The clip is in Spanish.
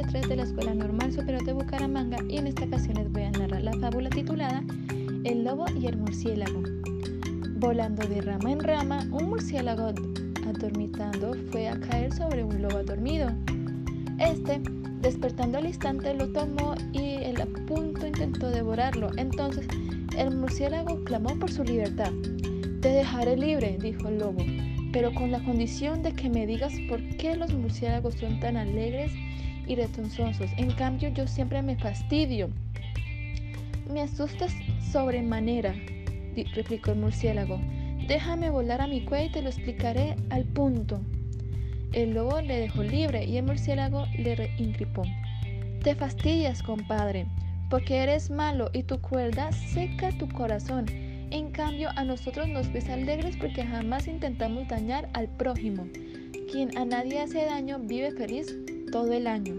clase 3 de la Escuela Normal Superior de Bucaramanga y en esta ocasión les voy a narrar la fábula titulada El lobo y el murciélago. Volando de rama en rama, un murciélago adormitando fue a caer sobre un lobo dormido. Este, despertando al instante, lo tomó y el a punto intentó devorarlo. Entonces el murciélago clamó por su libertad. Te dejaré libre, dijo el lobo pero con la condición de que me digas por qué los murciélagos son tan alegres y retonzosos. En cambio, yo siempre me fastidio. Me asustas sobremanera, replicó el murciélago. Déjame volar a mi cuello y te lo explicaré al punto. El lobo le dejó libre y el murciélago le incripó. Te fastidias, compadre, porque eres malo y tu crueldad seca tu corazón en cambio, a nosotros nos ves alegres porque jamás intentamos dañar al prójimo. Quien a nadie hace daño vive feliz todo el año.